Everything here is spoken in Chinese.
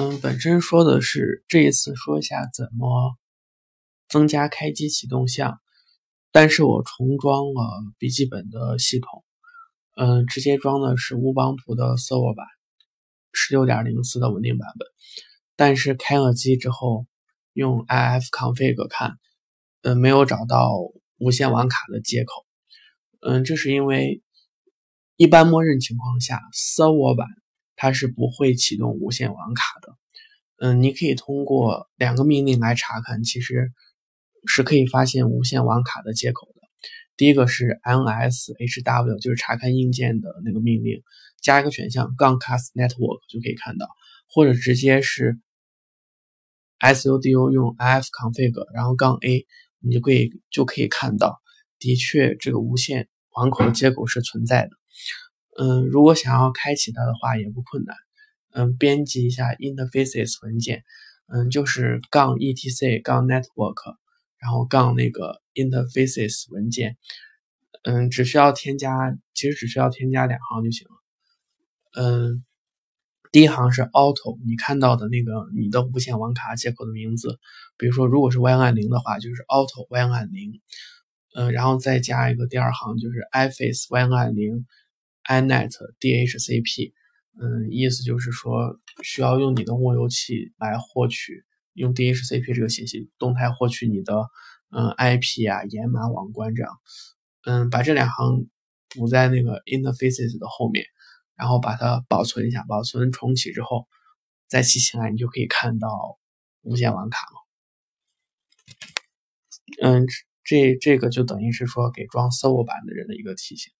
嗯，本身说的是这一次说一下怎么增加开机启动项，但是我重装了笔记本的系统，嗯，直接装的是乌邦图的 Server 版，十六点零四的稳定版本，但是开了机之后用 ifconfig 看，嗯，没有找到无线网卡的接口，嗯，这是因为一般默认情况下 Server 版。它是不会启动无线网卡的，嗯，你可以通过两个命令来查看，其实是可以发现无线网卡的接口的。第一个是 nshw，就是查看硬件的那个命令，加一个选项杠 cast network 就可以看到，或者直接是 sudo 用 ifconfig，然后杠 a，你就可以就可以看到，的确这个无线网口的接口是存在的。嗯，如果想要开启它的话也不困难。嗯，编辑一下 interfaces 文件，嗯，就是杠 etc 杠 network，然后杠那个 interfaces 文件，嗯，只需要添加，其实只需要添加两行就行了。嗯，第一行是 auto，你看到的那个你的无线网卡接口的名字，比如说如果是 YN 零的话，就是 auto YN 零，嗯，然后再加一个第二行就是 iface y 按零。Inet DHCP，嗯，意思就是说需要用你的路由器来获取，用 DHCP 这个信息动态获取你的嗯 IP 啊、掩码、网关这样，嗯，把这两行补在那个 interfaces 的后面，然后把它保存一下，保存重启之后再启起来，你就可以看到无线网卡了。嗯，这这个就等于是说给装 server 版的人的一个提醒。